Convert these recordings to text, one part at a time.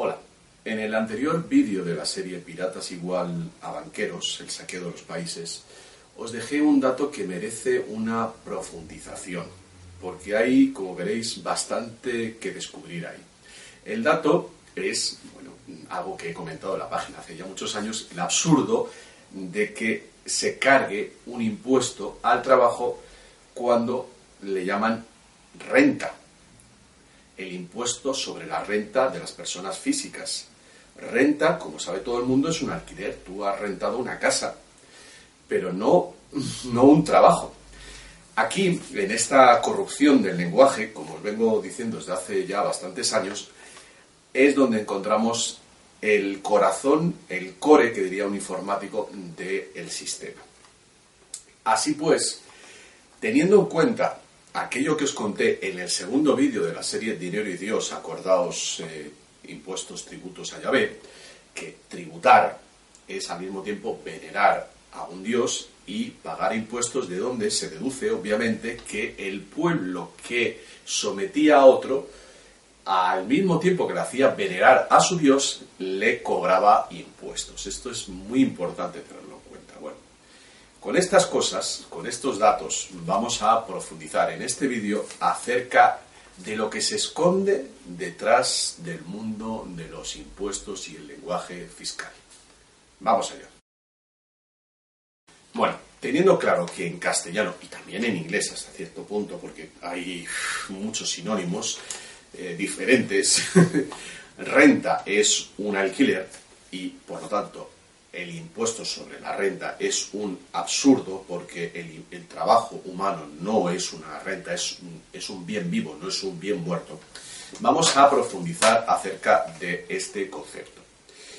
Hola, en el anterior vídeo de la serie Piratas igual a banqueros, el saqueo de los países, os dejé un dato que merece una profundización, porque hay, como veréis, bastante que descubrir ahí. El dato es, bueno, algo que he comentado en la página hace ya muchos años, el absurdo de que se cargue un impuesto al trabajo cuando le llaman renta, el impuesto sobre la renta de las personas físicas. Renta, como sabe todo el mundo, es un alquiler. Tú has rentado una casa, pero no, no un trabajo. Aquí, en esta corrupción del lenguaje, como os vengo diciendo desde hace ya bastantes años, es donde encontramos el corazón, el core, que diría un informático, del sistema. Así pues, teniendo en cuenta aquello que os conté en el segundo vídeo de la serie Dinero y Dios, acordaos eh, impuestos, tributos a Yahvé, que tributar es al mismo tiempo venerar a un Dios y pagar impuestos de donde se deduce, obviamente, que el pueblo que sometía a otro, al mismo tiempo que le hacía venerar a su Dios, le cobraba impuestos. Esto es muy importante tenerlo con estas cosas, con estos datos, vamos a profundizar en este vídeo acerca de lo que se esconde detrás del mundo de los impuestos y el lenguaje fiscal. Vamos allá. Bueno, teniendo claro que en castellano y también en inglés hasta cierto punto, porque hay muchos sinónimos eh, diferentes, renta es un alquiler y por lo tanto el impuesto sobre la renta es un absurdo porque el, trabajo humano no es una renta, es es un bien vivo, no es un bien muerto. Vamos a profundizar acerca de este concepto.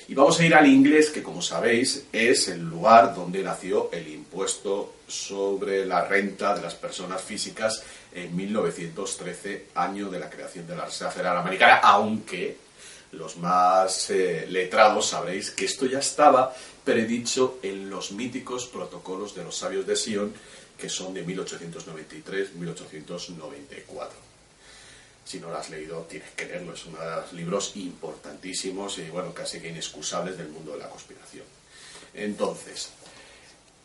Y vamos a ir al inglés, que como sabéis es el lugar donde nació el impuesto sobre la renta de las personas físicas en 1913, año de la creación de la Reserva Federal Americana, aunque los más eh, letrados sabréis que esto ya estaba predicho en los míticos protocolos de los sabios de Sion, que son de 1893-1894 si no lo has leído, tienes que leerlo. Es uno de los libros importantísimos y, bueno, casi que inexcusables del mundo de la conspiración. Entonces,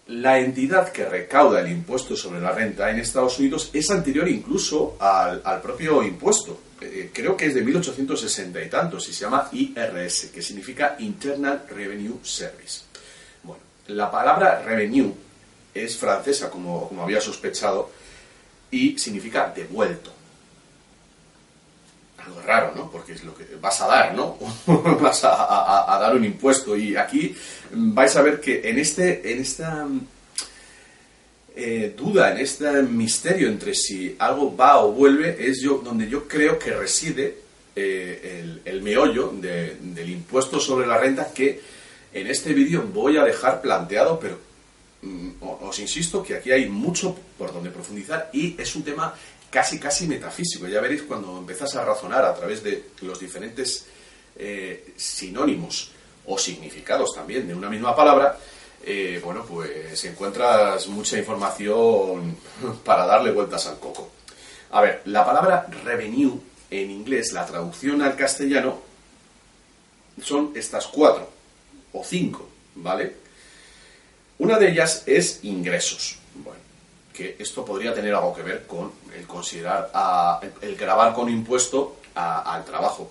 la entidad que recauda el impuesto sobre la renta en Estados Unidos es anterior incluso al, propio impuesto. Eh, creo que es de 1860 y tantos y se llama IRS, que significa Internal Revenue Service. Bueno, la palabra revenue es francesa, como, como había sospechado, y significa devuelto algo raro, ¿no? Porque es lo que vas a dar, ¿no? vas a, dar un impuesto. Y aquí vais a ver que en, este, en esta eh, duda, en este misterio entre si algo va o vuelve, es yo, donde yo creo que reside eh, el, meollo del impuesto sobre la renta que en este vídeo voy a dejar planteado, pero mm, os insisto que aquí hay mucho por donde profundizar y es un tema casi, casi metafísico. Ya veréis cuando empezás a razonar a través de los diferentes eh, sinónimos o significados también de una misma palabra, eh, bueno, pues encuentras mucha información para darle vueltas al coco. A ver, la palabra revenue en inglés, la traducción al castellano, son estas cuatro o cinco, ¿vale? Una de ellas es ingresos. Bueno, que esto podría tener algo que ver con el considerar, el grabar con impuesto al trabajo.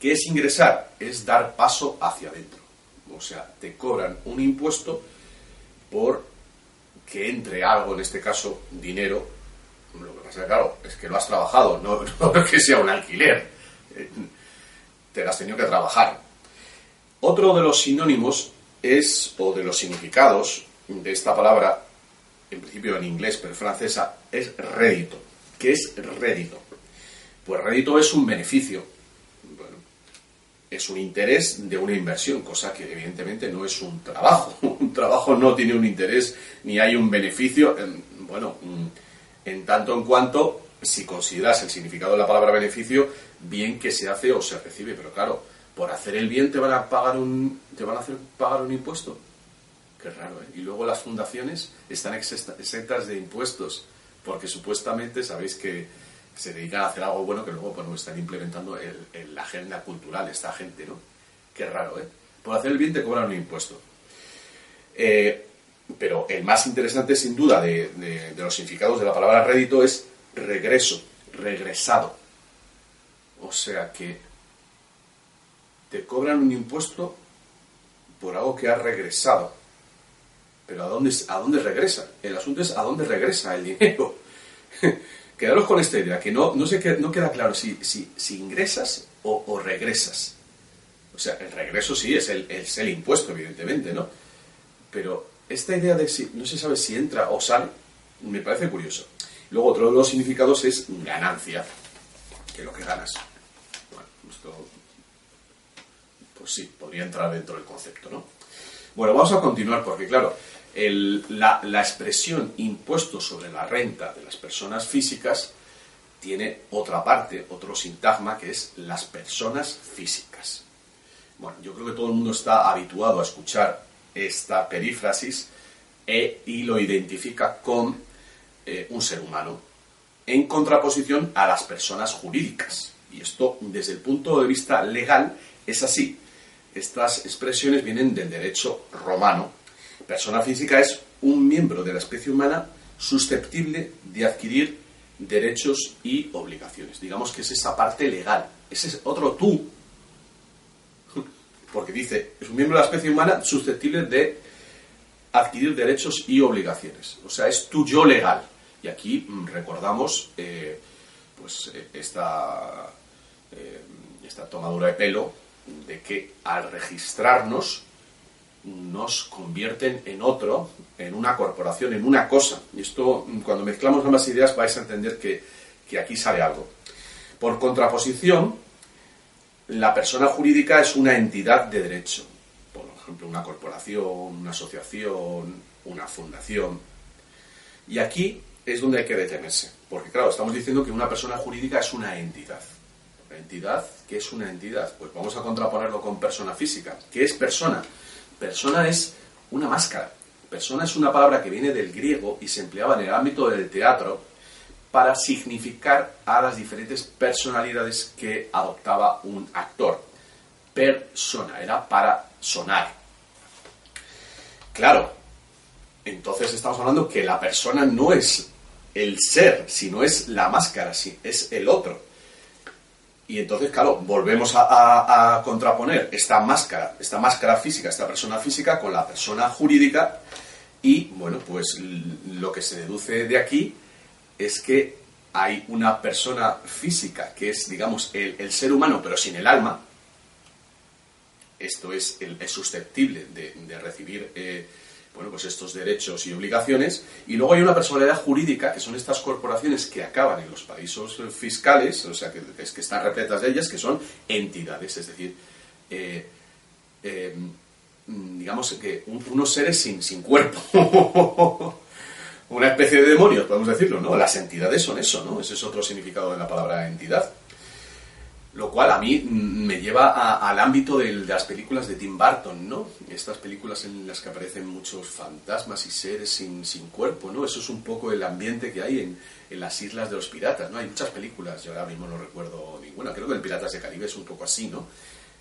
¿Qué es ingresar? Es dar paso hacia adentro. O sea, te cobran un impuesto por que entre algo, en este caso, dinero. Lo que pasa, claro, es que lo has trabajado, no, no que sea un alquiler. Eh, te lo has tenido que trabajar. Otro de los sinónimos es, o de los significados de esta palabra, en principio en inglés, pero en francesa, es rédito. ¿Qué es rédito? Pues rédito es un beneficio, es un interés de una inversión, cosa que evidentemente no es un trabajo. Un trabajo no tiene un interés ni hay un beneficio, bueno, en tanto en cuanto si consideras el significado de la palabra beneficio, bien que se hace o se recibe, pero claro, por hacer el bien te van a pagar un te van a hacer pagar un impuesto. Qué raro, ¿eh? Y luego las fundaciones están exentas de impuestos, porque supuestamente sabéis que, se dedican a hacer algo bueno que luego bueno, están implementando en la agenda cultural esta gente, ¿no? Qué raro, ¿eh? Por hacer el bien te cobran un impuesto. Eh, pero el más interesante, sin duda, de, de, los significados de la palabra rédito es regreso, regresado. O sea que te cobran un impuesto por algo que ha regresado. Pero ¿a dónde, ¿a dónde regresa? El asunto es a dónde regresa el dinero. Quedaros con esta idea, que no, no, sé, no queda claro si, si, si ingresas o, regresas. O sea, el regreso sí es el, es el impuesto, evidentemente, ¿no? Pero esta idea de si no se sabe si entra o sale, me parece curioso. Luego, otro de los significados es ganancia, que es lo que ganas. Bueno, esto, pues sí, podría entrar dentro del concepto, ¿no? Bueno, vamos a continuar porque, claro, la, expresión impuesto sobre la renta de las personas físicas tiene otra parte, otro sintagma, que es las personas físicas. Bueno, yo creo que todo el mundo está habituado a escuchar esta perífrasis e, y lo identifica con eh, un ser humano, en contraposición a las personas jurídicas. Y esto, desde el punto de vista legal, es así. Estas expresiones vienen del derecho romano, Persona física es un miembro de la especie humana susceptible de adquirir derechos y obligaciones. Digamos que es esa parte legal. Ese es otro tú. Porque dice, es un miembro de la especie humana susceptible de adquirir derechos y obligaciones. O sea, es tu yo legal. Y aquí mm, recordamos eh, pues eh, esta, eh, esta tomadura de pelo de que al registrarnos nos convierten en otro, en una corporación, en una cosa. Y esto, cuando mezclamos ambas ideas, vais a entender que, aquí sale algo. Por contraposición, la persona jurídica es una entidad de derecho. Por ejemplo, una corporación, una asociación, una fundación. Y aquí es donde hay que detenerse. Porque, claro, estamos diciendo que una persona jurídica es una entidad. ¿Entidad? ¿Qué es una entidad? Pues vamos a contraponerlo con persona física. ¿Qué es persona? Persona es una máscara. Persona es una palabra que viene del griego y se empleaba en el ámbito del teatro para significar a las diferentes personalidades que adoptaba un actor. Persona, era para sonar. Claro, entonces estamos hablando que la persona no es el ser, sino es la máscara, es el otro. Y entonces, claro, volvemos a, contraponer esta máscara, esta máscara física, esta persona física con la persona jurídica y, bueno, pues lo que se deduce de aquí es que hay una persona física que es, digamos, el, ser humano pero sin el alma, esto es, es susceptible de, recibir... Eh, bueno, pues estos derechos y obligaciones. Y luego hay una personalidad jurídica, que son estas corporaciones que acaban en los paraísos fiscales, o sea, que, que están repletas de ellas, que son entidades, es decir, eh, eh, digamos que unos seres sin, sin cuerpo. una especie de demonios, podemos decirlo, ¿no? Las entidades son eso, ¿no? Ese es otro significado de la palabra entidad. Lo cual a mí me lleva al ámbito de, las películas de Tim Burton, ¿no? Estas películas en las que aparecen muchos fantasmas y seres sin, sin cuerpo, ¿no? Eso es un poco el ambiente que hay en, en, las islas de los piratas, ¿no? Hay muchas películas, yo ahora mismo no recuerdo ninguna, creo que el Piratas de Caribe es un poco así, ¿no?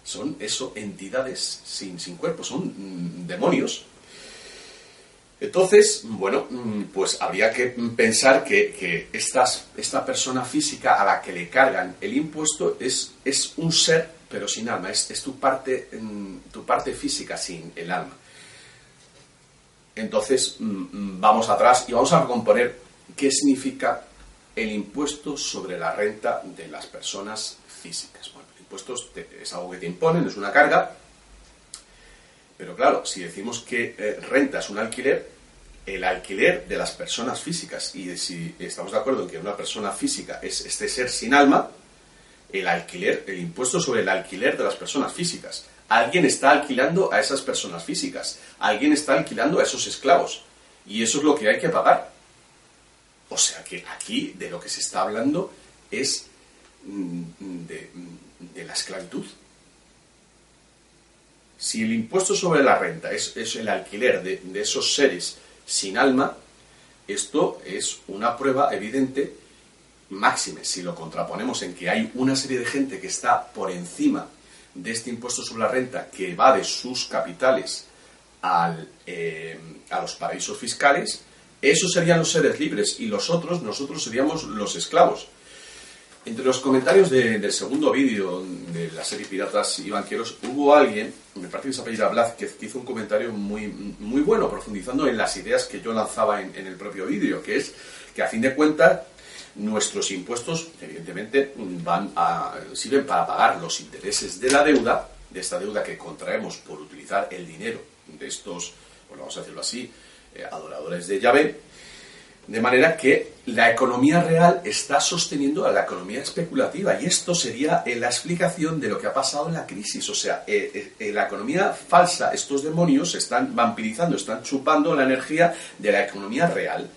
Son eso, entidades sin, sin cuerpo, son mm, demonios entonces, bueno, mm, pues habría que pensar que, esta persona física a la que le cargan el impuesto es, un ser, pero sin alma, es, tu, parte, mm, tu parte física sin el alma. Entonces, mm, vamos atrás y vamos a recomponer qué significa el impuesto sobre la renta de las personas físicas. Bueno, el impuesto es algo que te imponen, es una carga, pero claro, si decimos que eh, renta es un alquiler, el alquiler de las personas físicas, y si estamos de acuerdo en que una persona física es este ser sin alma, el alquiler, el impuesto sobre el alquiler de las personas físicas. Alguien está alquilando a esas personas físicas, alguien está alquilando a esos esclavos, y eso es lo que hay que pagar. O sea que aquí de lo que se está hablando es mm, de, de la esclavitud. Si el impuesto sobre la renta es, el alquiler de, esos seres sin alma, esto es una prueba evidente máxime, si lo contraponemos en que hay una serie de gente que está por encima de este impuesto sobre la renta que va de sus capitales al, eh, a los paraísos fiscales, esos serían los seres libres y los otros, nosotros seríamos los esclavos. Entre los comentarios del segundo vídeo de la serie Piratas y Banqueros hubo alguien, me parece que se apellida Blázquez, que hizo un comentario muy, muy bueno, profundizando en las ideas que yo lanzaba en, en el propio vídeo, que es que a fin de cuentas nuestros impuestos, evidentemente, van a, sirven para pagar los intereses de la deuda, de esta deuda que contraemos por utilizar el dinero de estos, bueno, vamos a decirlo así, eh, adoradores de Yahvé, de manera que la economía real está sosteniendo a la economía especulativa y esto sería la explicación de lo que ha pasado en la crisis. O sea, eh, eh, la economía falsa, estos demonios están vampirizando, están chupando la energía de la economía real.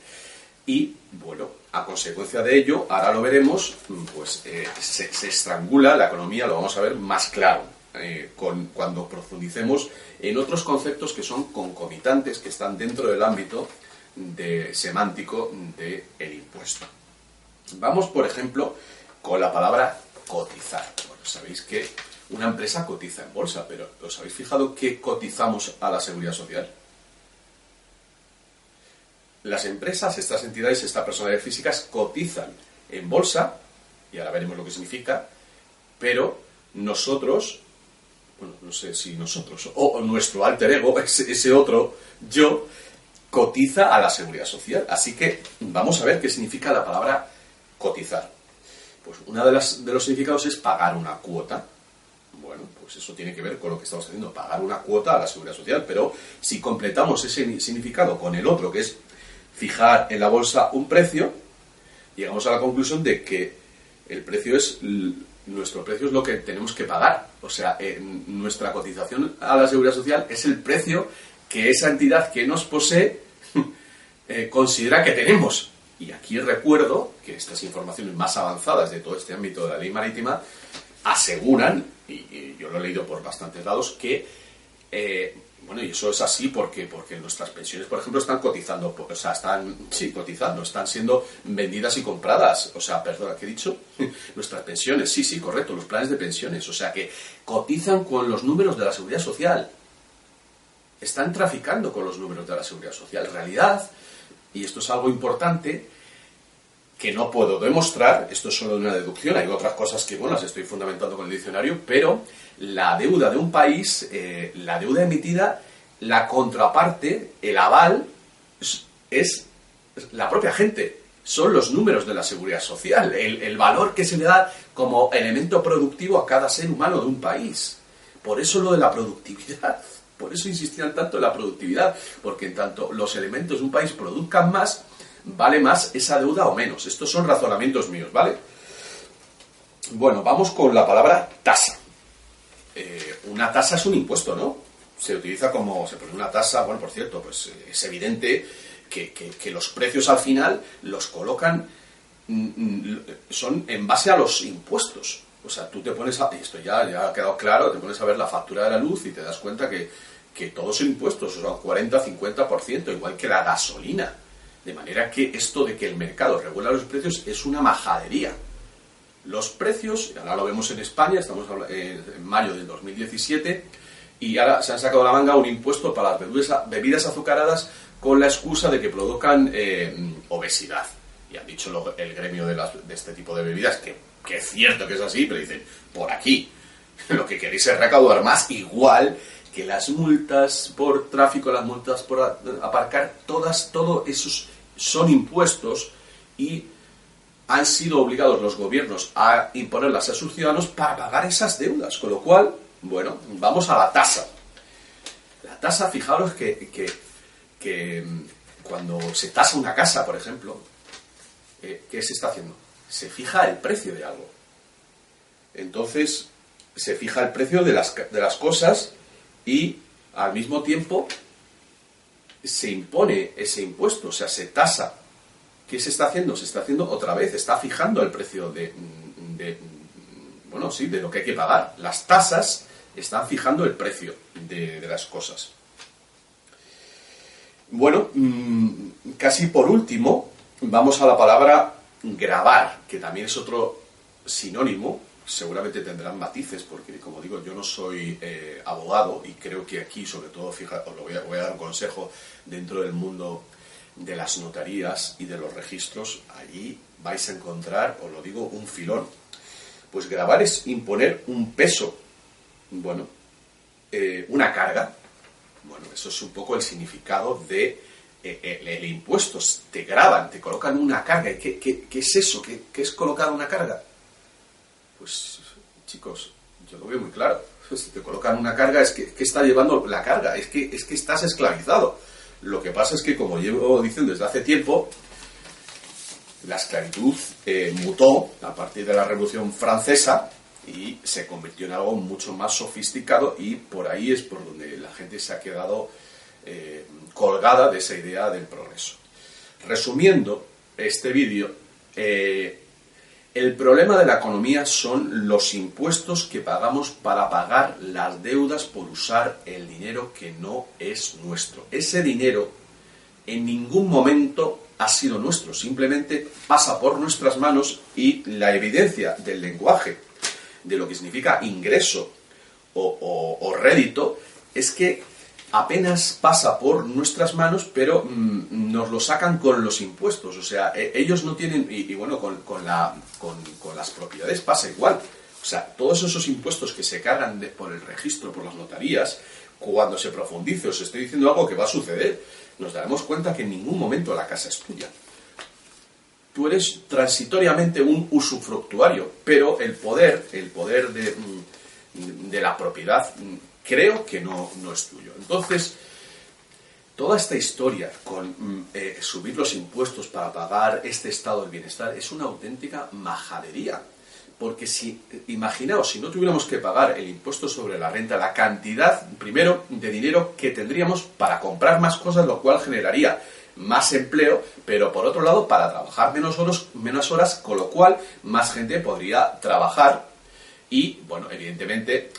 Y, bueno, a consecuencia de ello, ahora lo veremos, pues eh, se, estrangula la economía, lo vamos a ver más claro eh, con, cuando profundicemos en otros conceptos que son concomitantes, que están dentro del ámbito de, semántico del impuesto. Vamos, por ejemplo, con la palabra cotizar. Bueno, sabéis que una empresa cotiza en bolsa, pero ¿os habéis fijado que cotizamos a la seguridad social? las empresas, estas entidades, estas personalidades físicas cotizan en bolsa, y ahora veremos lo que significa, pero nosotros, bueno, no sé si nosotros, o, nuestro alter ego, ese, otro yo, cotiza a la seguridad social. Así que vamos a ver qué significa la palabra cotizar. Pues uno de, de los significados es pagar una cuota. Bueno, pues eso tiene que ver con lo que estamos haciendo, pagar una cuota a la seguridad social. Pero si completamos ese significado con el otro, que es fijar en la bolsa un precio, llegamos a la conclusión de que el precio es nuestro precio es lo que tenemos que pagar. O sea, nuestra cotización a la seguridad social es el precio que esa entidad que nos posee eh, considera que tenemos. Y aquí recuerdo que estas informaciones más avanzadas de todo este ámbito de la ley marítima aseguran, y, yo lo he leído por bastantes lados, que eh, bueno, y eso es así porque, porque nuestras pensiones, por ejemplo, están cotizando, o sea, están, sí, cotizando, están siendo vendidas y compradas. O sea, perdona, ¿qué he dicho? nuestras pensiones, sí, sí, correcto, los planes de pensiones. O sea, que cotizan con los números de la seguridad social. Están traficando con los números de la seguridad social. En realidad, y esto es algo importante, que no puedo demostrar, esto es solo una deducción, hay otras cosas que, bueno, las estoy fundamentando con el diccionario, pero la deuda de un país, eh, la deuda emitida, la contraparte, el aval, es, la propia gente, son los números de la seguridad social, el, el, valor que se le da como elemento productivo a cada ser humano de un país. Por eso lo de la productividad, por eso insistían tanto en la productividad, porque en tanto los elementos de un país produzcan más, vale más esa deuda o menos. Estos son razonamientos míos, ¿vale? Bueno, vamos con la palabra tasa. Eh, una tasa es un impuesto, ¿no? Se utiliza como, se pone una tasa, bueno, por cierto, pues eh, es evidente que, los precios al final los colocan, mm, mm, son en base a los impuestos. O sea, tú te pones a, esto ya, ya ha quedado claro, te pones a ver la factura de la luz y te das cuenta que, que todos son impuestos, o sea, 40-50%, igual que la gasolina. De manera que esto de que el mercado regula los precios es una majadería. Los precios, ahora lo vemos en España, estamos en mayo del 2017, y ahora se han sacado la manga un impuesto para las bebidas azucaradas con la excusa de que provocan eh, obesidad. Y han dicho el gremio de, este tipo de bebidas que, que es cierto que es así, pero dicen, por aquí, lo que queréis es recaudar más, igual que las multas por tráfico, las multas por aparcar, todas, todo esos son impuestos y han sido obligados los gobiernos a imponerlas a sus ciudadanos para pagar esas deudas. Con lo cual, bueno, vamos a la tasa. La tasa, fijaros que, que, mm, cuando se tasa una casa, por ejemplo, eh, ¿qué se está haciendo? Se fija el precio de algo. Entonces, se fija el precio de las, de las cosas y al mismo tiempo se impone ese impuesto, o sea, se tasa. ¿Qué se está haciendo? Se está haciendo otra vez, está fijando el precio de, bueno, sí, de lo que hay que pagar. Las tasas están fijando el precio de, las cosas. Bueno, mm, casi por último, vamos a la palabra grabar, que también es otro sinónimo, seguramente tendrán matices, porque como digo, yo no soy eh, abogado y creo que aquí, sobre todo, fija, os lo voy a, dar un consejo dentro del mundo de las notarías y de los registros, allí vais a encontrar, os lo digo, un filón. Pues grabar es imponer un peso, bueno, eh, una carga. Bueno, eso es un poco el significado de eh, el, impuesto. Te graban, te colocan una carga. ¿Y qué, qué, es eso? ¿Qué, ¿Qué, es colocar una carga? Pues, chicos, yo lo veo muy claro. Si te colocan una carga es que, que está llevando la carga, es que, es que estás esclavizado. Lo que pasa es que, como llevo diciendo desde hace tiempo, la esclavitud eh, mutó a partir de la Revolución Francesa y se convirtió en algo mucho más sofisticado y por ahí es por donde la gente se ha quedado eh, colgada de esa idea del progreso. Resumiendo este vídeo, eh, el problema de la economía son los impuestos que pagamos para pagar las deudas por usar el dinero que no es nuestro. Ese dinero en ningún momento ha sido nuestro, simplemente pasa por nuestras manos y la evidencia del lenguaje, de lo que significa ingreso o, rédito, es que apenas pasa por nuestras manos, pero mm, nos lo sacan con los impuestos. O sea, e, ellos no tienen, y, bueno, con, la, con, las propiedades pasa igual. O sea, todos esos impuestos que se cargan por el registro, por las notarías, cuando se profundice, os estoy diciendo algo que va a suceder, nos daremos cuenta que en ningún momento la casa es tuya. Tú eres transitoriamente un usufructuario, pero el poder, el poder de, mm, de la propiedad, mm, creo que no, no, es tuyo. Entonces, toda esta historia con mm, eh, subir los impuestos para pagar este estado del bienestar es una auténtica majadería. Porque si, imaginaos, si no tuviéramos que pagar el impuesto sobre la renta, la cantidad, primero, de dinero que tendríamos para comprar más cosas, lo cual generaría más empleo, pero por otro lado, para trabajar menos horas, menos horas con lo cual más gente podría trabajar y, bueno, evidentemente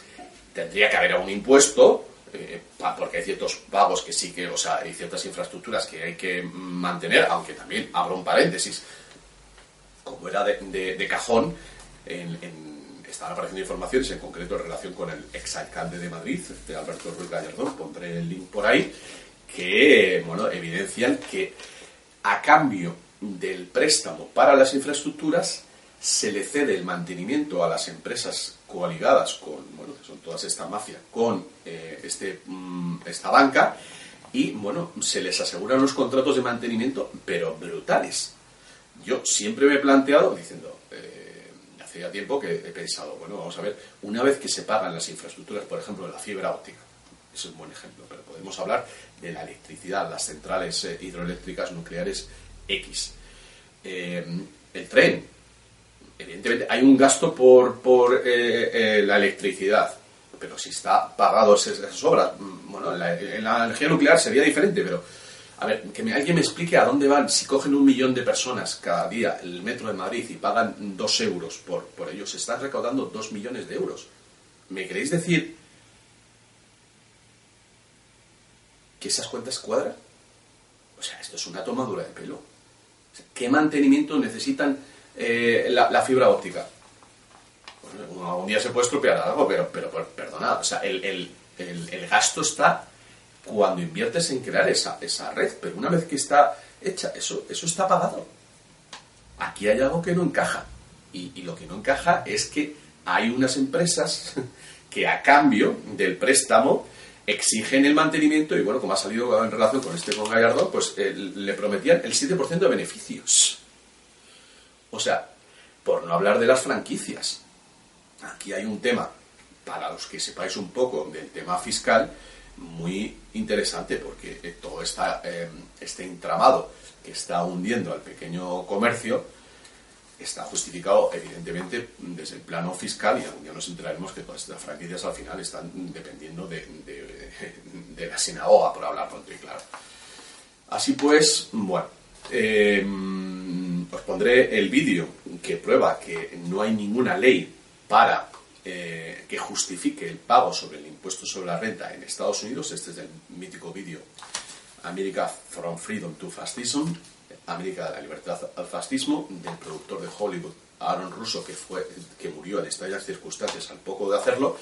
tendría que haber un impuesto, eh, porque hay ciertos pagos que sí que, o sea, hay ciertas infraestructuras que hay que mantener, aunque también abro un paréntesis, como era de cajón, en, están apareciendo informaciones, en concreto en relación con el exalcalde de Madrid, de Alberto Ruiz Gallardón, pondré el link por ahí, que bueno, evidencian que a cambio del préstamo para las infraestructuras se le cede el mantenimiento a las empresas coaligadas con, bueno, son todas esta mafia, con eh, este, mm, esta banca y, bueno, se les aseguran los contratos de mantenimiento, pero brutales. Yo siempre me he planteado diciendo, eh, hacía tiempo que he pensado, bueno, vamos a ver, una vez que se pagan las infraestructuras, por ejemplo, la fibra óptica, es un buen ejemplo, pero podemos hablar de la electricidad, las centrales eh, hidroeléctricas nucleares X. Eh, el tren, evidentemente hay un gasto por, por eh, la electricidad, pero si está pagado esas obras, mm, bueno, en la energía nuclear sería diferente, pero a ver, que alguien me explique a dónde van. Si cogen un millón de personas cada día el metro de Madrid y pagan dos euros por, por ello, se están recaudando dos millones de euros. ¿Me queréis decir que esas cuentas cuadran? O sea, esto es una tomadura de pelo. ¿Qué mantenimiento necesitan eh, la, fibra óptica? un día se puede estropear algo, pero, pero, perdona, o sea, el, el gasto está cuando inviertes en crear esa, esa red, pero una vez que está hecha, eso, eso está pagado. Aquí hay algo que no encaja. Y, lo que no encaja es que hay unas empresas que a cambio del préstamo exigen el mantenimiento y bueno, como ha salido en relación con este con Gallardo, pues eh, le prometían el 7% de beneficios. O sea, por no hablar de las franquicias. Aquí hay un tema, para los que sepáis un poco del tema fiscal, muy interesante porque eh, todo está, eh, este entramado que está hundiendo al pequeño comercio está justificado evidentemente desde el plano fiscal y algún día nos enteraremos que todas estas franquicias al final están dependiendo de, la sinagoga, por hablar pronto y claro. Así pues, bueno, eh, os pondré el vídeo que prueba que no hay ninguna ley para eh, que justifique el pago sobre el impuesto sobre la renta en Estados Unidos, este es el mítico vídeo America from Freedom to Fascism, América de la Libertad al Fascismo, del productor de Hollywood, Aaron Russo, que, fue, que murió en estas circunstancias al poco de hacerlo,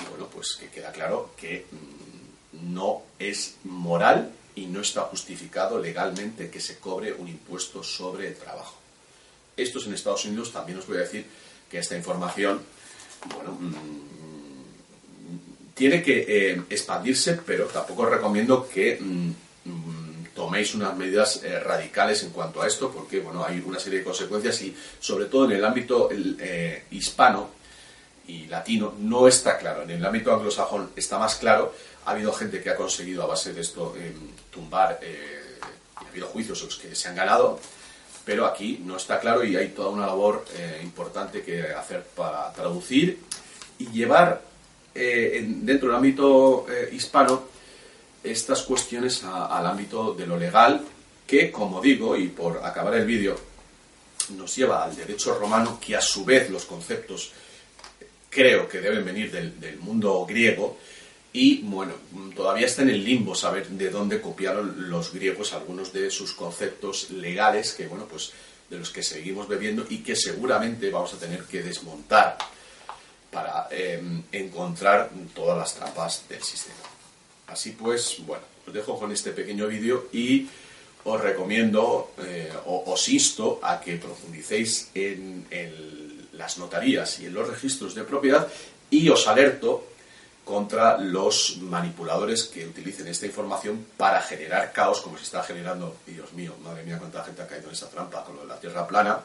y bueno, pues que queda claro que mm, no es moral y no está justificado legalmente que se cobre un impuesto sobre el trabajo. Esto es en Estados Unidos, también os voy a decir que esta información, bueno, mm, tiene que eh, expandirse, pero tampoco recomiendo que mm, toméis unas medidas eh, radicales en cuanto a esto, porque bueno, hay una serie de consecuencias y sobre todo en el ámbito eh, hispano y latino no está claro. En el ámbito anglosajón está más claro. Ha habido gente que ha conseguido a base de esto eh, tumbar, ha habido juicios que se han ganado, pero aquí no está claro y hay toda una labor importante que hacer para traducir y llevar dentro del ámbito hispano estas cuestiones al ámbito de lo legal, que, como digo, y por acabar el vídeo, nos lleva al derecho romano, que a su vez los conceptos creo que deben venir del, mundo griego, y bueno, todavía está en el limbo saber de dónde copiaron los griegos algunos de sus conceptos legales, que bueno, pues de los que seguimos bebiendo y que seguramente vamos a tener que desmontar para em, encontrar todas las trampas del sistema. Así pues, bueno, os dejo con este pequeño vídeo y os recomiendo eh, o os insto a que profundicéis en, las notarías y en los registros de propiedad y os alerto contra los manipuladores que utilicen esta información para generar caos como se está generando, Dios mío, madre mía, cuánta gente ha caído en esa trampa con lo de la Tierra plana,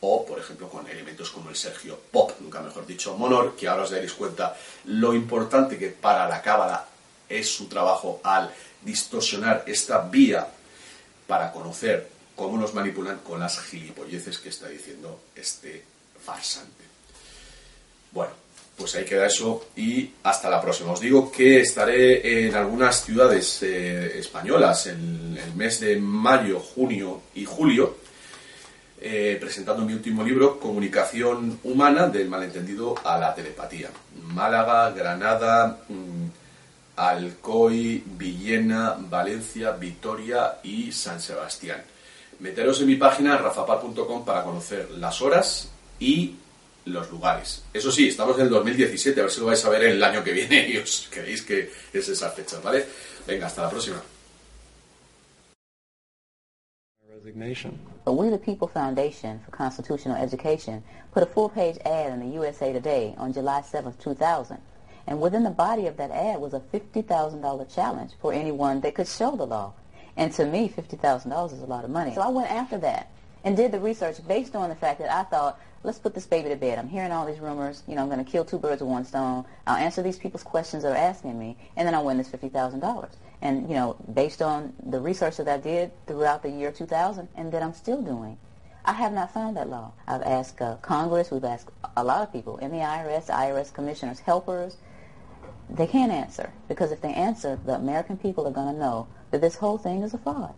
o por ejemplo con elementos como el Sergio Pop, nunca mejor dicho Monor, que ahora os daréis cuenta lo importante que para la cábala es su trabajo al distorsionar esta vía para conocer cómo nos manipulan con las gilipolleces que está diciendo este farsante. Bueno, pues ahí queda eso y hasta la próxima. Os digo que estaré en algunas ciudades eh, españolas en el mes de mayo, junio y julio eh, presentando mi último libro, Comunicación Humana del malentendido a la telepatía. Málaga, Granada, mm, Alcoy, Villena, Valencia, Vitoria y San Sebastián. Meteros en mi página rafapar.com para conocer las horas y los lugares. Eso sí, estamos en el 2017, a ver si lo vais a ver el año que viene y os creéis que es esa fecha, ¿vale? Venga, hasta la próxima. We the People Foundation for Constitutional Education put a full-page ad in the USA Today on July 7, 2000. And within the body of that ad was a $50,000 challenge for anyone that could show the law. And to me, $50,000 is a lot of money. So I went after that and did the research based on the fact that I thought, let's put this baby to bed. I'm hearing all these rumors. You know, I'm going to kill two birds with one stone. I'll answer these people's questions that are asking me, and then I'll win this $50,000. And, you know, based on the research that I did throughout the year 2000 and that I'm still doing, I have not found that law. I've asked uh, Congress, we've asked a lot of people in the IRS, IRS commissioners, helpers, they can't answer because if they answer, the American people are going to know that this whole thing is a fraud.